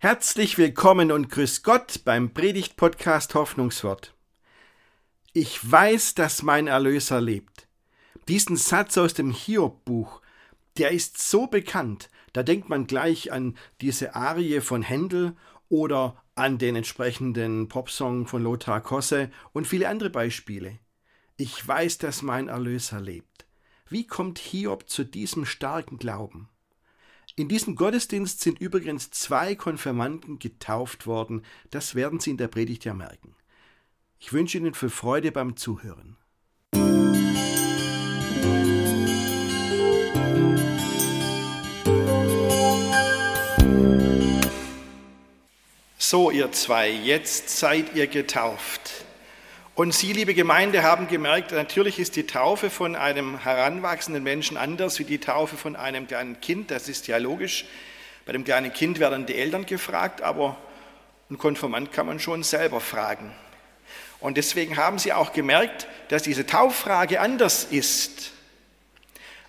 Herzlich willkommen und grüß Gott beim Predigt-Podcast Hoffnungswort. Ich weiß, dass mein Erlöser lebt. Diesen Satz aus dem Hiob-Buch, der ist so bekannt, da denkt man gleich an diese Arie von Händel oder an den entsprechenden Popsong von Lothar Kosse und viele andere Beispiele. Ich weiß, dass mein Erlöser lebt. Wie kommt Hiob zu diesem starken Glauben? In diesem Gottesdienst sind übrigens zwei Konfirmanden getauft worden. Das werden Sie in der Predigt ja merken. Ich wünsche Ihnen viel Freude beim Zuhören. So, ihr zwei, jetzt seid ihr getauft. Und Sie, liebe Gemeinde, haben gemerkt, natürlich ist die Taufe von einem heranwachsenden Menschen anders wie die Taufe von einem kleinen Kind. Das ist ja logisch. Bei dem kleinen Kind werden die Eltern gefragt, aber ein Konfirmand kann man schon selber fragen. Und deswegen haben Sie auch gemerkt, dass diese Tauffrage anders ist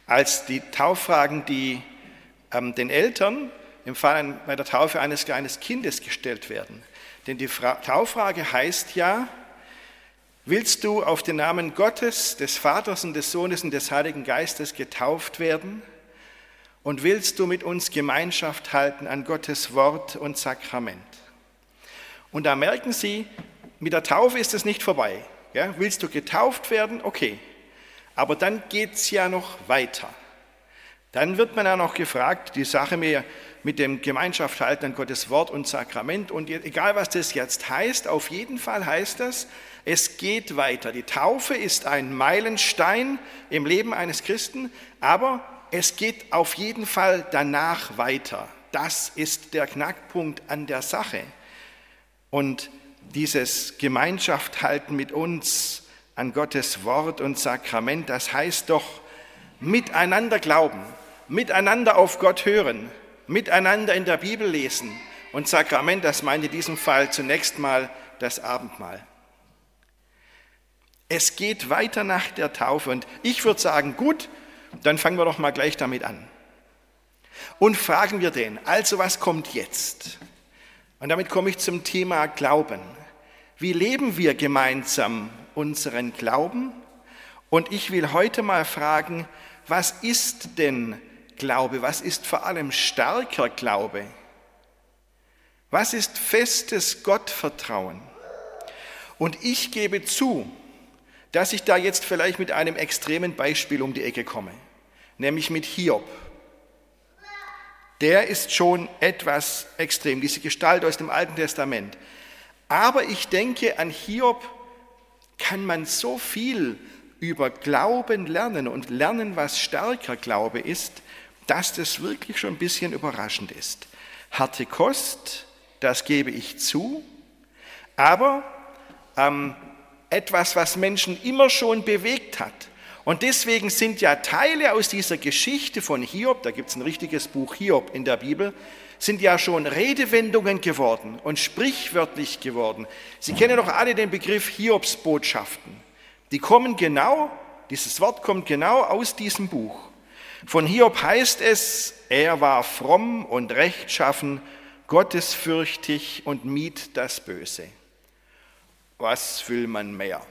als die Tauffragen, die ähm, den Eltern im Fall bei der Taufe eines kleinen Kindes gestellt werden. Denn die Fra Tauffrage heißt ja, Willst du auf den Namen Gottes, des Vaters und des Sohnes und des Heiligen Geistes getauft werden? Und willst du mit uns Gemeinschaft halten an Gottes Wort und Sakrament? Und da merken Sie, mit der Taufe ist es nicht vorbei. Ja, willst du getauft werden? Okay. Aber dann geht es ja noch weiter. Dann wird man ja noch gefragt, die Sache mit dem Gemeinschaft halten an Gottes Wort und Sakrament. Und egal, was das jetzt heißt, auf jeden Fall heißt das, es geht weiter. Die Taufe ist ein Meilenstein im Leben eines Christen, aber es geht auf jeden Fall danach weiter. Das ist der Knackpunkt an der Sache. Und dieses Gemeinschaft halten mit uns an Gottes Wort und Sakrament, das heißt doch miteinander glauben, miteinander auf Gott hören, miteinander in der Bibel lesen. Und Sakrament, das meint in diesem Fall zunächst mal das Abendmahl. Es geht weiter nach der Taufe und ich würde sagen, gut, dann fangen wir doch mal gleich damit an. Und fragen wir den, also was kommt jetzt? Und damit komme ich zum Thema Glauben. Wie leben wir gemeinsam unseren Glauben? Und ich will heute mal fragen, was ist denn Glaube? Was ist vor allem starker Glaube? Was ist festes Gottvertrauen? Und ich gebe zu, dass ich da jetzt vielleicht mit einem extremen Beispiel um die Ecke komme, nämlich mit Hiob. Der ist schon etwas extrem, diese Gestalt aus dem Alten Testament. Aber ich denke, an Hiob kann man so viel über Glauben lernen und lernen, was stärker Glaube ist, dass das wirklich schon ein bisschen überraschend ist. Harte Kost, das gebe ich zu, aber ähm, etwas, was Menschen immer schon bewegt hat. Und deswegen sind ja Teile aus dieser Geschichte von Hiob, da gibt es ein richtiges Buch Hiob in der Bibel, sind ja schon Redewendungen geworden und sprichwörtlich geworden. Sie kennen doch alle den Begriff Hiobsbotschaften. Die kommen genau, dieses Wort kommt genau aus diesem Buch. Von Hiob heißt es, er war fromm und rechtschaffen, gottesfürchtig und mied das Böse was will man mehr?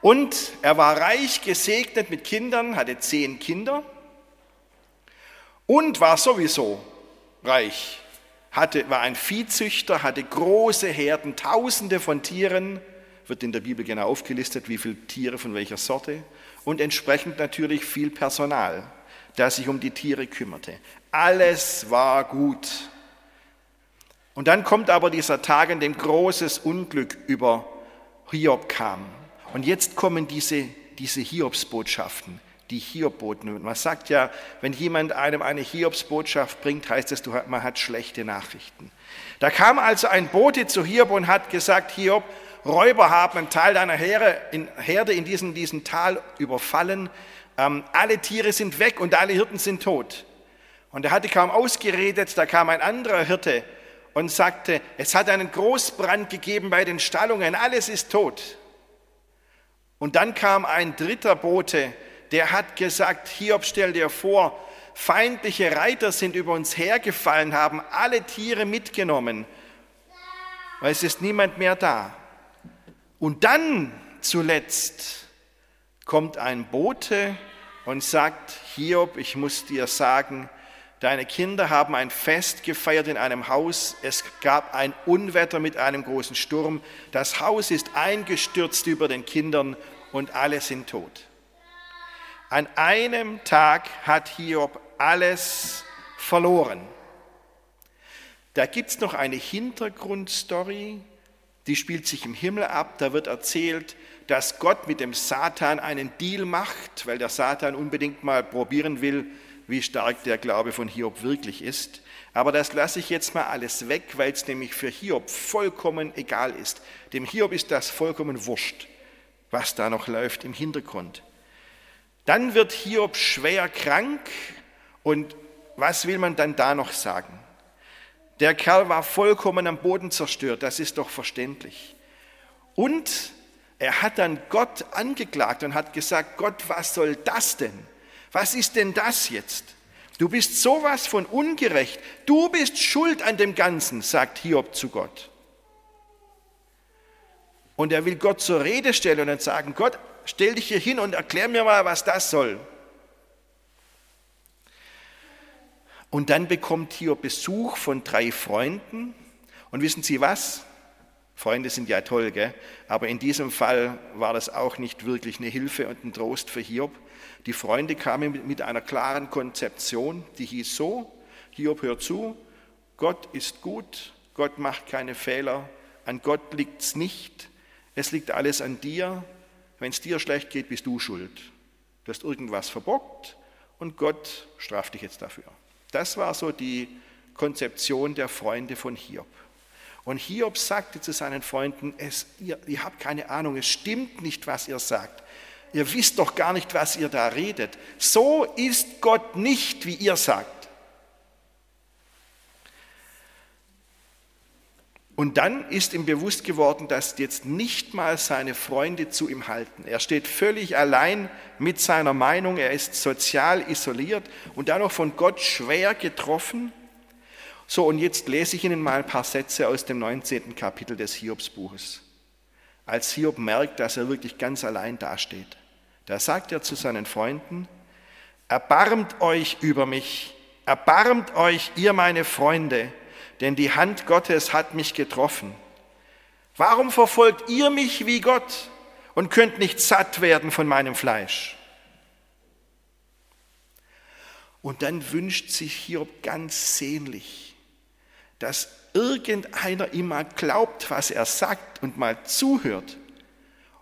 Und er war reich gesegnet mit Kindern, hatte zehn Kinder und war sowieso reich. Hatte, war ein Viehzüchter, hatte große Herden, tausende von Tieren, wird in der Bibel genau aufgelistet, wie viele Tiere von welcher Sorte, und entsprechend natürlich viel Personal, das sich um die Tiere kümmerte. Alles war gut. Und dann kommt aber dieser Tag, an dem großes Unglück über Hiob kam. Und jetzt kommen diese, diese Hiobsbotschaften, die Hiobboten. Man sagt ja, wenn jemand einem eine Hiobsbotschaft bringt, heißt es, man hat schlechte Nachrichten. Da kam also ein Bote zu Hiob und hat gesagt, Hiob, Räuber haben einen Teil deiner Herde in, diesem, diesem Tal überfallen. Ähm, alle Tiere sind weg und alle Hirten sind tot. Und er hatte kaum ausgeredet, da kam ein anderer Hirte und sagte, es hat einen Großbrand gegeben bei den Stallungen, alles ist tot. Und dann kam ein dritter Bote, der hat gesagt, Hiob, stell dir vor, Feindliche Reiter sind über uns hergefallen, haben alle Tiere mitgenommen, weil es ist niemand mehr da. Und dann zuletzt kommt ein Bote und sagt, Hiob, ich muss dir sagen, deine Kinder haben ein Fest gefeiert in einem Haus, es gab ein Unwetter mit einem großen Sturm, das Haus ist eingestürzt über den Kindern und alle sind tot. An einem Tag hat Hiob alles verloren. Da gibt es noch eine Hintergrundstory, die spielt sich im Himmel ab. Da wird erzählt, dass Gott mit dem Satan einen Deal macht, weil der Satan unbedingt mal probieren will, wie stark der Glaube von Hiob wirklich ist. Aber das lasse ich jetzt mal alles weg, weil es nämlich für Hiob vollkommen egal ist. Dem Hiob ist das vollkommen wurscht, was da noch läuft im Hintergrund. Dann wird Hiob schwer krank und was will man dann da noch sagen? Der Kerl war vollkommen am Boden zerstört, das ist doch verständlich. Und er hat dann Gott angeklagt und hat gesagt, Gott, was soll das denn? Was ist denn das jetzt? Du bist sowas von ungerecht. Du bist schuld an dem Ganzen, sagt Hiob zu Gott. Und er will Gott zur Rede stellen und sagen, Gott, stell dich hier hin und erklär mir mal, was das soll. Und dann bekommt Hiob Besuch von drei Freunden. Und wissen Sie was? Freunde sind ja toll, gell? aber in diesem Fall war das auch nicht wirklich eine Hilfe und ein Trost für Hiob. Die Freunde kamen mit einer klaren Konzeption, die hieß so, Hiob hör zu, Gott ist gut, Gott macht keine Fehler, an Gott liegt es nicht, es liegt alles an dir, wenn es dir schlecht geht, bist du schuld. Du hast irgendwas verbockt und Gott straft dich jetzt dafür. Das war so die Konzeption der Freunde von Hiob. Und Hiob sagte zu seinen Freunden, es, ihr, ihr habt keine Ahnung, es stimmt nicht, was ihr sagt. Ihr wisst doch gar nicht, was ihr da redet. So ist Gott nicht, wie ihr sagt. Und dann ist ihm bewusst geworden, dass jetzt nicht mal seine Freunde zu ihm halten. Er steht völlig allein mit seiner Meinung, er ist sozial isoliert und dann noch von Gott schwer getroffen. So, und jetzt lese ich Ihnen mal ein paar Sätze aus dem 19. Kapitel des Hiobsbuches. Als Hiob merkt, dass er wirklich ganz allein dasteht, da sagt er zu seinen Freunden, Erbarmt euch über mich, erbarmt euch, ihr meine Freunde, denn die Hand Gottes hat mich getroffen. Warum verfolgt ihr mich wie Gott und könnt nicht satt werden von meinem Fleisch? Und dann wünscht sich Hiob ganz sehnlich, dass irgendeiner ihm mal glaubt, was er sagt und mal zuhört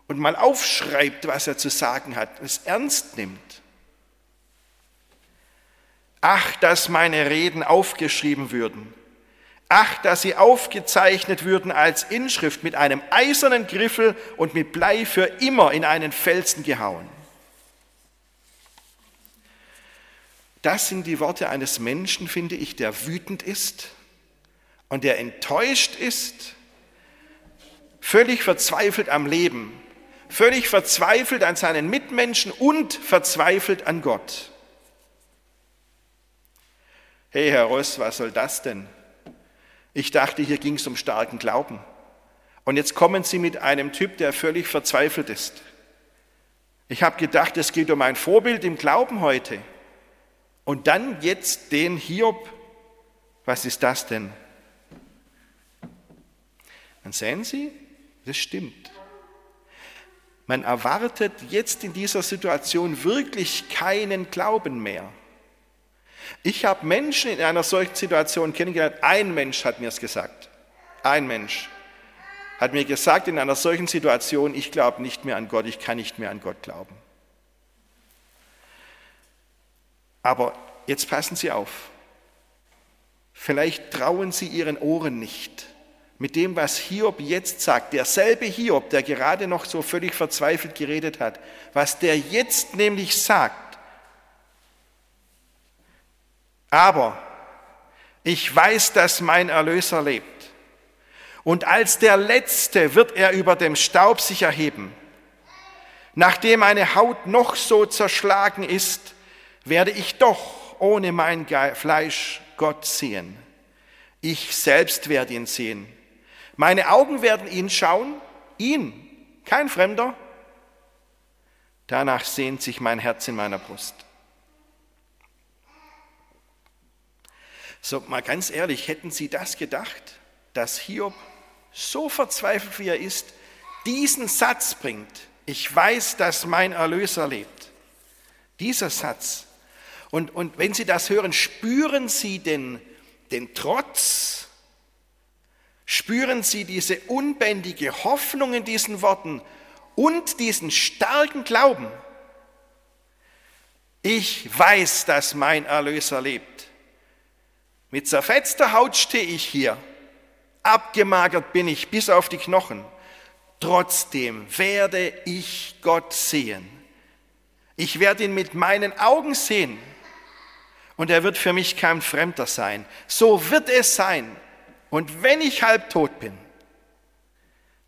und mal aufschreibt, was er zu sagen hat, es ernst nimmt. Ach, dass meine Reden aufgeschrieben würden Ach, dass sie aufgezeichnet würden als Inschrift mit einem eisernen Griffel und mit Blei für immer in einen Felsen gehauen. Das sind die Worte eines Menschen, finde ich, der wütend ist und der enttäuscht ist, völlig verzweifelt am Leben, völlig verzweifelt an seinen Mitmenschen und verzweifelt an Gott. Hey, Herr Ross, was soll das denn? Ich dachte, hier ging es um starken Glauben. Und jetzt kommen Sie mit einem Typ, der völlig verzweifelt ist. Ich habe gedacht, es geht um ein Vorbild im Glauben heute. Und dann jetzt den Hiob. Was ist das denn? Dann sehen Sie, das stimmt. Man erwartet jetzt in dieser Situation wirklich keinen Glauben mehr. Ich habe Menschen in einer solchen Situation kennengelernt. Ein Mensch hat mir es gesagt. Ein Mensch hat mir gesagt in einer solchen Situation, ich glaube nicht mehr an Gott, ich kann nicht mehr an Gott glauben. Aber jetzt passen Sie auf. Vielleicht trauen Sie Ihren Ohren nicht mit dem, was Hiob jetzt sagt. Derselbe Hiob, der gerade noch so völlig verzweifelt geredet hat, was der jetzt nämlich sagt, aber ich weiß, dass mein Erlöser lebt. Und als der Letzte wird er über dem Staub sich erheben. Nachdem meine Haut noch so zerschlagen ist, werde ich doch ohne mein Fleisch Gott sehen. Ich selbst werde ihn sehen. Meine Augen werden ihn schauen, ihn, kein Fremder. Danach sehnt sich mein Herz in meiner Brust. So, mal ganz ehrlich, hätten Sie das gedacht, dass Hiob so verzweifelt wie er ist, diesen Satz bringt, ich weiß, dass mein Erlöser lebt. Dieser Satz. Und, und wenn Sie das hören, spüren Sie den, den Trotz, spüren Sie diese unbändige Hoffnung in diesen Worten und diesen starken Glauben. Ich weiß, dass mein Erlöser lebt. Mit zerfetzter Haut stehe ich hier, abgemagert bin ich bis auf die Knochen. Trotzdem werde ich Gott sehen. Ich werde ihn mit meinen Augen sehen und er wird für mich kein Fremder sein. So wird es sein. Und wenn ich halbtot bin,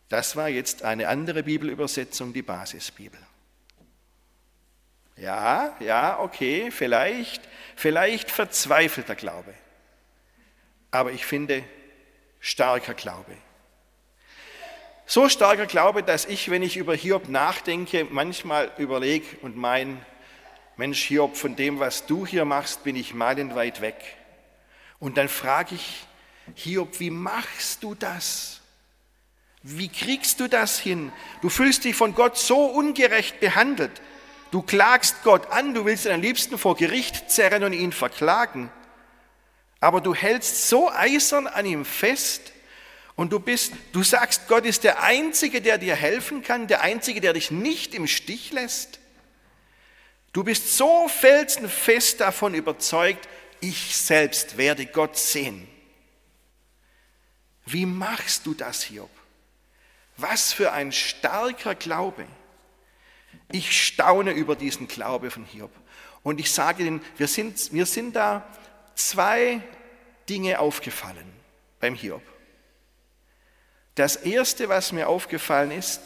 das war jetzt eine andere Bibelübersetzung, die Basisbibel. Ja, ja, okay, vielleicht, vielleicht verzweifelter Glaube aber ich finde starker Glaube. So starker Glaube, dass ich, wenn ich über Hiob nachdenke, manchmal überlege und mein, Mensch Hiob, von dem, was du hier machst, bin ich meilenweit weg. Und dann frage ich Hiob, wie machst du das? Wie kriegst du das hin? Du fühlst dich von Gott so ungerecht behandelt. Du klagst Gott an, du willst am liebsten vor Gericht zerren und ihn verklagen aber du hältst so eisern an ihm fest und du bist, du sagst, Gott ist der Einzige, der dir helfen kann, der Einzige, der dich nicht im Stich lässt. Du bist so felsenfest davon überzeugt, ich selbst werde Gott sehen. Wie machst du das, Hiob? Was für ein starker Glaube. Ich staune über diesen Glaube von Hiob. Und ich sage Ihnen, wir sind, wir sind da zwei Dinge aufgefallen beim Hiob. Das Erste, was mir aufgefallen ist,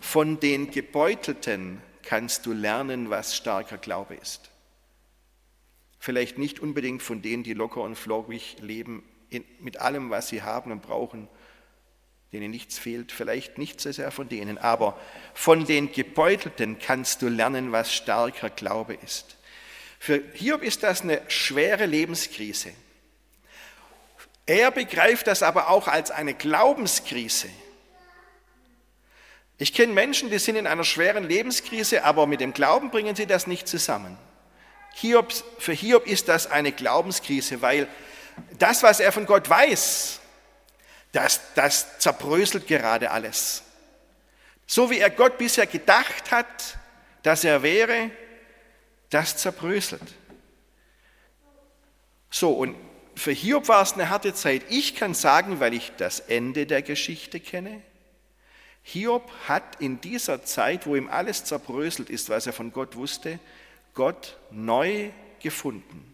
von den Gebeutelten kannst du lernen, was starker Glaube ist. Vielleicht nicht unbedingt von denen, die locker und flockig leben, mit allem, was sie haben und brauchen, denen nichts fehlt, vielleicht nicht so sehr von denen, aber von den Gebeutelten kannst du lernen, was starker Glaube ist. Für Hiob ist das eine schwere Lebenskrise. Er begreift das aber auch als eine Glaubenskrise. Ich kenne Menschen, die sind in einer schweren Lebenskrise, aber mit dem Glauben bringen sie das nicht zusammen. Hiob, für Hiob ist das eine Glaubenskrise, weil das, was er von Gott weiß, das, das zerbröselt gerade alles. So wie er Gott bisher gedacht hat, dass er wäre, das zerbröselt. So, und für Hiob war es eine harte Zeit. Ich kann sagen, weil ich das Ende der Geschichte kenne, Hiob hat in dieser Zeit, wo ihm alles zerbröselt ist, was er von Gott wusste, Gott neu gefunden.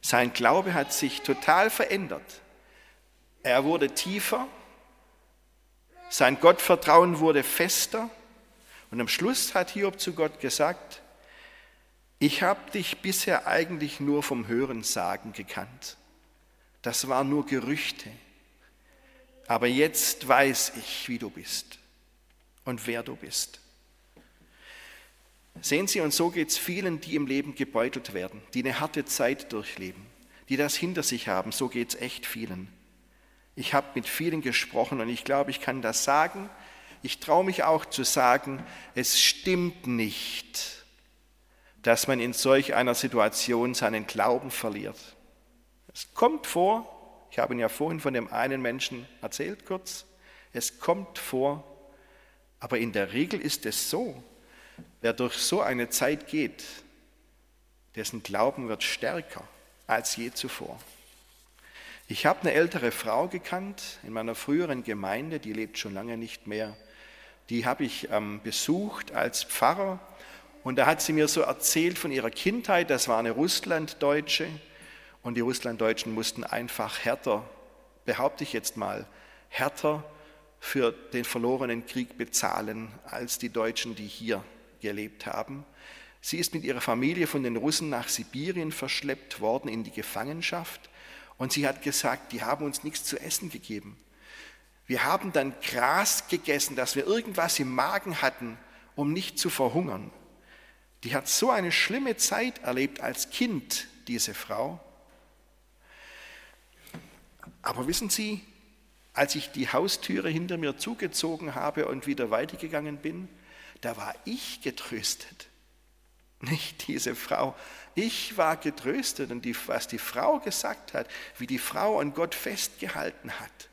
Sein Glaube hat sich total verändert. Er wurde tiefer, sein Gottvertrauen wurde fester und am Schluss hat Hiob zu Gott gesagt, ich habe dich bisher eigentlich nur vom Hörensagen gekannt. Das waren nur Gerüchte. Aber jetzt weiß ich, wie du bist und wer du bist. Sehen Sie, und so geht es vielen, die im Leben gebeutelt werden, die eine harte Zeit durchleben, die das hinter sich haben. So geht es echt vielen. Ich habe mit vielen gesprochen und ich glaube, ich kann das sagen. Ich traue mich auch zu sagen, es stimmt nicht dass man in solch einer Situation seinen Glauben verliert. Es kommt vor, ich habe Ihnen ja vorhin von dem einen Menschen erzählt kurz, es kommt vor, aber in der Regel ist es so, wer durch so eine Zeit geht, dessen Glauben wird stärker als je zuvor. Ich habe eine ältere Frau gekannt in meiner früheren Gemeinde, die lebt schon lange nicht mehr. Die habe ich ähm, besucht als Pfarrer und da hat sie mir so erzählt von ihrer Kindheit, das war eine Russlanddeutsche und die Russlanddeutschen mussten einfach härter, behaupte ich jetzt mal, härter für den verlorenen Krieg bezahlen als die Deutschen, die hier gelebt haben. Sie ist mit ihrer Familie von den Russen nach Sibirien verschleppt worden in die Gefangenschaft und sie hat gesagt, die haben uns nichts zu essen gegeben. Wir haben dann Gras gegessen, dass wir irgendwas im Magen hatten, um nicht zu verhungern. Die hat so eine schlimme Zeit erlebt als Kind, diese Frau. Aber wissen Sie, als ich die Haustüre hinter mir zugezogen habe und wieder weitergegangen bin, da war ich getröstet, nicht diese Frau. Ich war getröstet und die, was die Frau gesagt hat, wie die Frau an Gott festgehalten hat,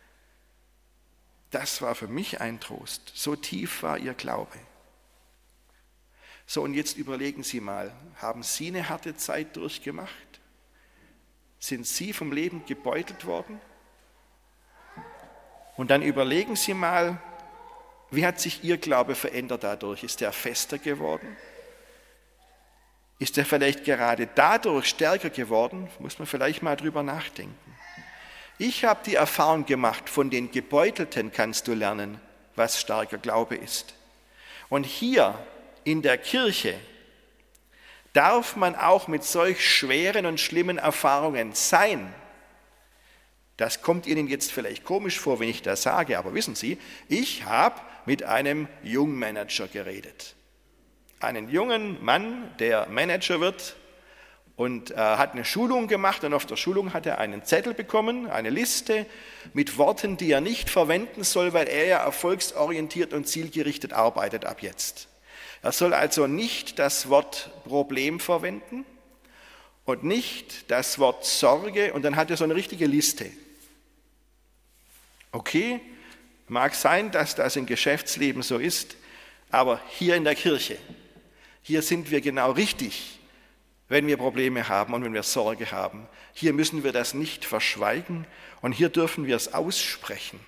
das war für mich ein Trost. So tief war ihr Glaube. So, und jetzt überlegen Sie mal, haben Sie eine harte Zeit durchgemacht? Sind Sie vom Leben gebeutelt worden? Und dann überlegen Sie mal, wie hat sich Ihr Glaube verändert dadurch? Ist er fester geworden? Ist er vielleicht gerade dadurch stärker geworden? Muss man vielleicht mal drüber nachdenken. Ich habe die Erfahrung gemacht, von den Gebeutelten kannst du lernen, was starker Glaube ist. Und hier in der Kirche darf man auch mit solch schweren und schlimmen Erfahrungen sein. Das kommt Ihnen jetzt vielleicht komisch vor, wenn ich das sage, aber wissen Sie, ich habe mit einem Jungmanager geredet. Einen jungen Mann, der Manager wird und äh, hat eine Schulung gemacht und auf der Schulung hat er einen Zettel bekommen, eine Liste mit Worten, die er nicht verwenden soll, weil er ja erfolgsorientiert und zielgerichtet arbeitet ab jetzt. Er soll also nicht das Wort Problem verwenden und nicht das Wort Sorge und dann hat er so eine richtige Liste. Okay, mag sein, dass das im Geschäftsleben so ist, aber hier in der Kirche, hier sind wir genau richtig, wenn wir Probleme haben und wenn wir Sorge haben. Hier müssen wir das nicht verschweigen und hier dürfen wir es aussprechen,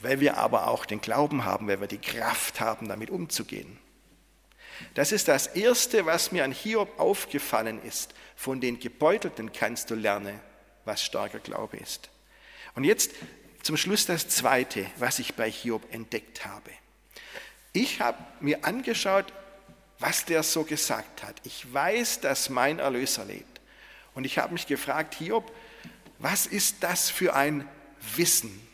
weil wir aber auch den Glauben haben, weil wir die Kraft haben, damit umzugehen. Das ist das Erste, was mir an Hiob aufgefallen ist. Von den Gebeutelten kannst du lernen, was starker Glaube ist. Und jetzt zum Schluss das Zweite, was ich bei Hiob entdeckt habe. Ich habe mir angeschaut, was der so gesagt hat. Ich weiß, dass mein Erlöser lebt. Und ich habe mich gefragt, Hiob, was ist das für ein Wissen?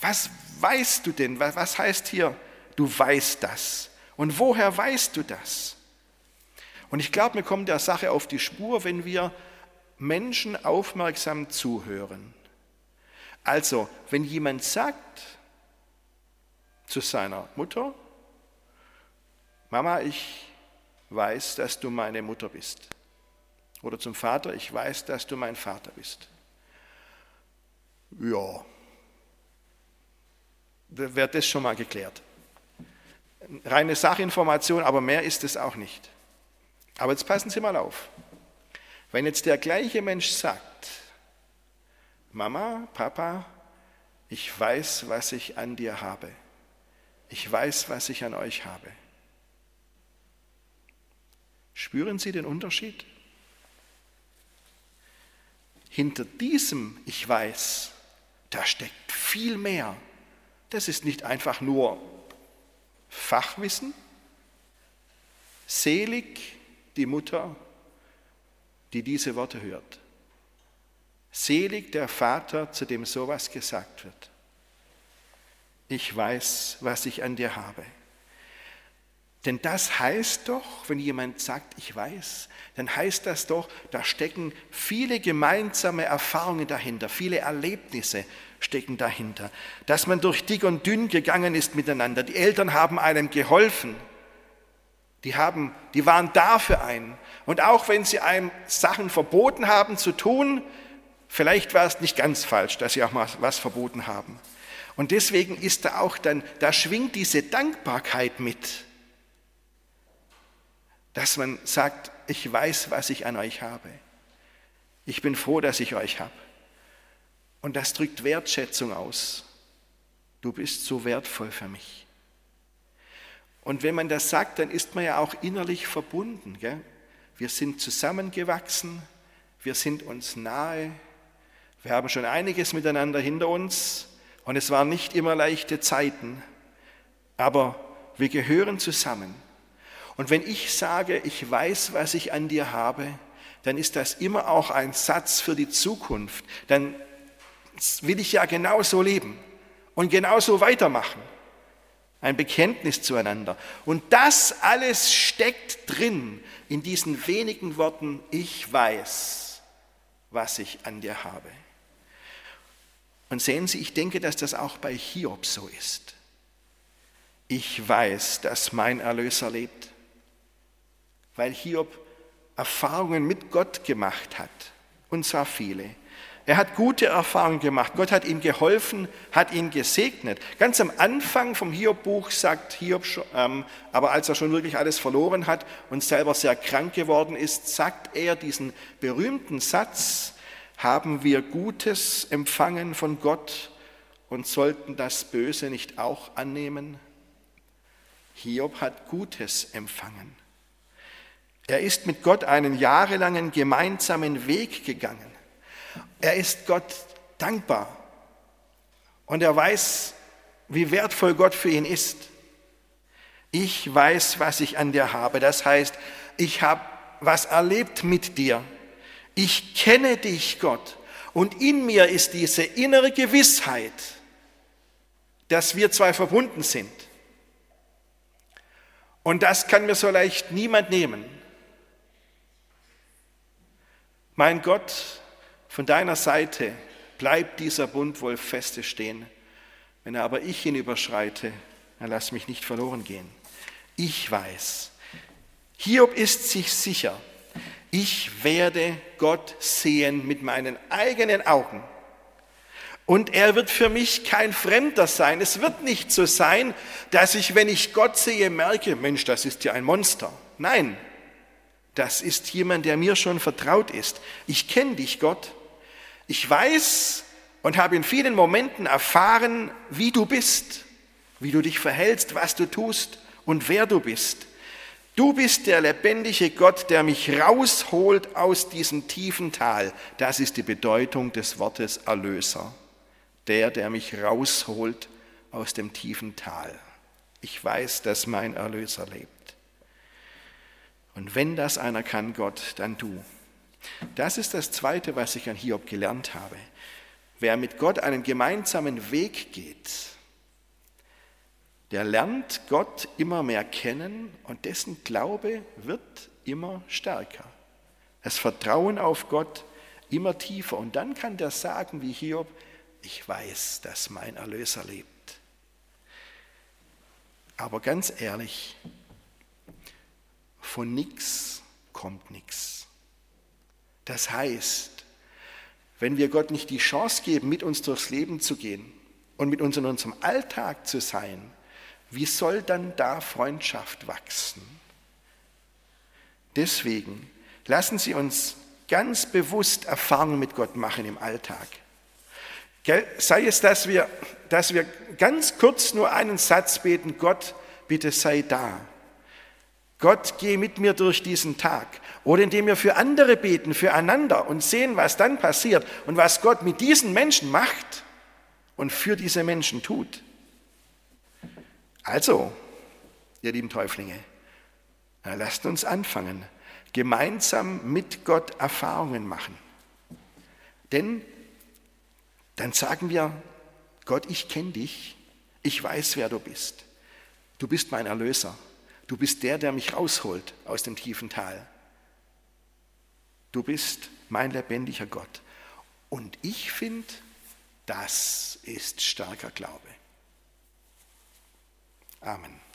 Was weißt du denn? Was heißt hier, du weißt das? Und woher weißt du das? Und ich glaube, wir kommen der Sache auf die Spur, wenn wir Menschen aufmerksam zuhören. Also, wenn jemand sagt zu seiner Mutter, Mama, ich weiß, dass du meine Mutter bist. Oder zum Vater, ich weiß, dass du mein Vater bist. Ja, wird das schon mal geklärt. Reine Sachinformation, aber mehr ist es auch nicht. Aber jetzt passen Sie mal auf. Wenn jetzt der gleiche Mensch sagt, Mama, Papa, ich weiß, was ich an dir habe. Ich weiß, was ich an euch habe. Spüren Sie den Unterschied? Hinter diesem Ich weiß, da steckt viel mehr. Das ist nicht einfach nur Fachwissen. Selig die Mutter, die diese Worte hört. Selig der Vater, zu dem sowas gesagt wird. Ich weiß, was ich an dir habe. Denn das heißt doch, wenn jemand sagt, ich weiß, dann heißt das doch, da stecken viele gemeinsame Erfahrungen dahinter, viele Erlebnisse stecken dahinter, dass man durch dick und dünn gegangen ist miteinander. Die Eltern haben einem geholfen, die, haben, die waren da für einen. Und auch wenn sie einem Sachen verboten haben zu tun, vielleicht war es nicht ganz falsch, dass sie auch mal was verboten haben. Und deswegen ist da auch dann, da schwingt diese Dankbarkeit mit dass man sagt, ich weiß, was ich an euch habe. Ich bin froh, dass ich euch habe. Und das drückt Wertschätzung aus. Du bist so wertvoll für mich. Und wenn man das sagt, dann ist man ja auch innerlich verbunden. Gell? Wir sind zusammengewachsen, wir sind uns nahe, wir haben schon einiges miteinander hinter uns und es waren nicht immer leichte Zeiten, aber wir gehören zusammen. Und wenn ich sage, ich weiß, was ich an dir habe, dann ist das immer auch ein Satz für die Zukunft. Dann will ich ja genauso leben und genauso weitermachen. Ein Bekenntnis zueinander. Und das alles steckt drin in diesen wenigen Worten, ich weiß, was ich an dir habe. Und sehen Sie, ich denke, dass das auch bei Hiob so ist. Ich weiß, dass mein Erlöser lebt weil Hiob Erfahrungen mit Gott gemacht hat, und zwar viele. Er hat gute Erfahrungen gemacht. Gott hat ihm geholfen, hat ihn gesegnet. Ganz am Anfang vom Hiob-Buch sagt Hiob, ähm, aber als er schon wirklich alles verloren hat und selber sehr krank geworden ist, sagt er diesen berühmten Satz, haben wir Gutes empfangen von Gott und sollten das Böse nicht auch annehmen? Hiob hat Gutes empfangen. Er ist mit Gott einen jahrelangen gemeinsamen Weg gegangen. Er ist Gott dankbar und er weiß, wie wertvoll Gott für ihn ist. Ich weiß, was ich an dir habe. Das heißt, ich habe was erlebt mit dir. Ich kenne dich, Gott. Und in mir ist diese innere Gewissheit, dass wir zwei verbunden sind. Und das kann mir so leicht niemand nehmen. Mein Gott, von deiner Seite bleibt dieser Bund wohl feste stehen. Wenn aber ich ihn überschreite, dann lass mich nicht verloren gehen. Ich weiß, Hiob ist sich sicher, ich werde Gott sehen mit meinen eigenen Augen. Und er wird für mich kein Fremder sein. Es wird nicht so sein, dass ich, wenn ich Gott sehe, merke, Mensch, das ist ja ein Monster. Nein, das ist jemand, der mir schon vertraut ist. Ich kenne dich, Gott. Ich weiß und habe in vielen Momenten erfahren, wie du bist, wie du dich verhältst, was du tust und wer du bist. Du bist der lebendige Gott, der mich rausholt aus diesem tiefen Tal. Das ist die Bedeutung des Wortes Erlöser. Der, der mich rausholt aus dem tiefen Tal. Ich weiß, dass mein Erlöser lebt. Und wenn das einer kann, Gott, dann du. Das ist das Zweite, was ich an Hiob gelernt habe. Wer mit Gott einen gemeinsamen Weg geht, der lernt Gott immer mehr kennen und dessen Glaube wird immer stärker. Das Vertrauen auf Gott immer tiefer. Und dann kann der sagen wie Hiob, ich weiß, dass mein Erlöser lebt. Aber ganz ehrlich, von nichts kommt nichts. Das heißt, wenn wir Gott nicht die Chance geben, mit uns durchs Leben zu gehen und mit uns in unserem Alltag zu sein, wie soll dann da Freundschaft wachsen? Deswegen lassen Sie uns ganz bewusst Erfahrungen mit Gott machen im Alltag. Sei es, dass wir, dass wir ganz kurz nur einen Satz beten, Gott, bitte sei da. Gott, geh mit mir durch diesen Tag. Oder indem wir für andere beten, füreinander und sehen, was dann passiert und was Gott mit diesen Menschen macht und für diese Menschen tut. Also, ihr lieben Täuflinge, lasst uns anfangen, gemeinsam mit Gott Erfahrungen machen. Denn dann sagen wir, Gott, ich kenne dich, ich weiß, wer du bist. Du bist mein Erlöser. Du bist der, der mich rausholt aus dem tiefen Tal. Du bist mein lebendiger Gott. Und ich finde, das ist starker Glaube. Amen.